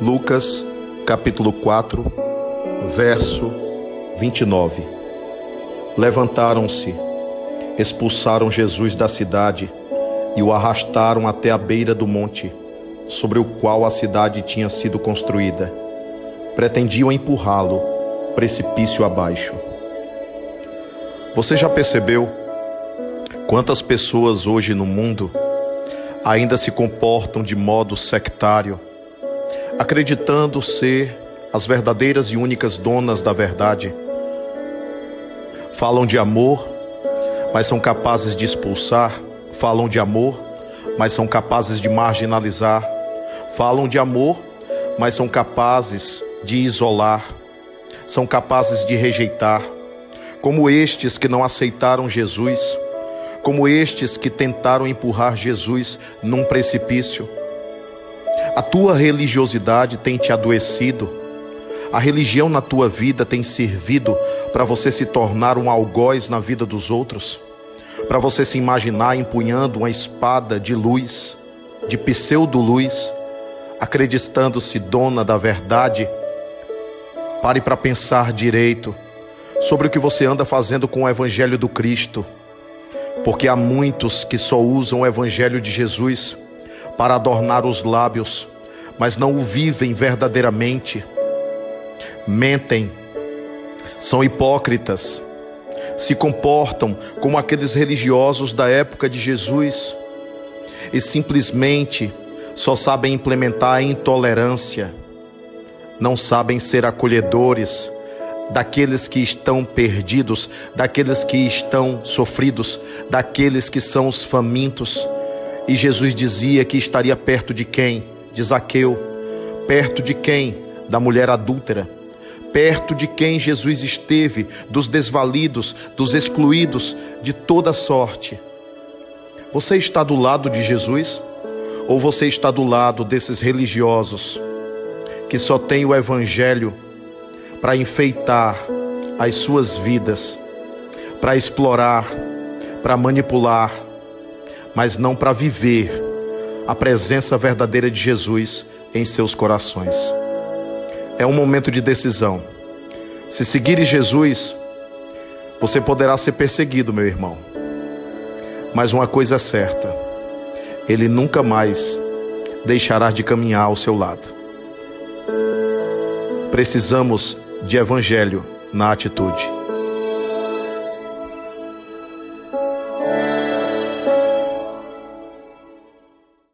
Lucas, capítulo 4, verso 29. Levantaram-se, expulsaram Jesus da cidade e o arrastaram até a beira do monte, sobre o qual a cidade tinha sido construída. Pretendiam empurrá-lo precipício abaixo. Você já percebeu quantas pessoas hoje no mundo ainda se comportam de modo sectário, acreditando ser as verdadeiras e únicas donas da verdade? Falam de amor, mas são capazes de expulsar falam de amor, mas são capazes de marginalizar, falam de amor, mas são capazes de isolar, são capazes de rejeitar, como estes que não aceitaram Jesus, como estes que tentaram empurrar Jesus num precipício. A tua religiosidade tem te adoecido, a religião na tua vida tem servido para você se tornar um algoz na vida dos outros para você se imaginar empunhando uma espada de luz, de pseudo-luz, acreditando-se dona da verdade. Pare para pensar direito sobre o que você anda fazendo com o Evangelho do Cristo, porque há muitos que só usam o Evangelho de Jesus para adornar os lábios, mas não o vivem verdadeiramente. Mentem, são hipócritas se comportam como aqueles religiosos da época de Jesus e simplesmente só sabem implementar a intolerância, não sabem ser acolhedores daqueles que estão perdidos, daqueles que estão sofridos, daqueles que são os famintos. E Jesus dizia que estaria perto de quem? De Zaqueu. Perto de quem? Da mulher adúltera perto de quem Jesus esteve, dos desvalidos, dos excluídos, de toda sorte. Você está do lado de Jesus ou você está do lado desses religiosos que só têm o Evangelho para enfeitar as suas vidas, para explorar, para manipular, mas não para viver a presença verdadeira de Jesus em seus corações? é um momento de decisão. Se seguires Jesus, você poderá ser perseguido, meu irmão. Mas uma coisa é certa: Ele nunca mais deixará de caminhar ao seu lado. Precisamos de evangelho na atitude.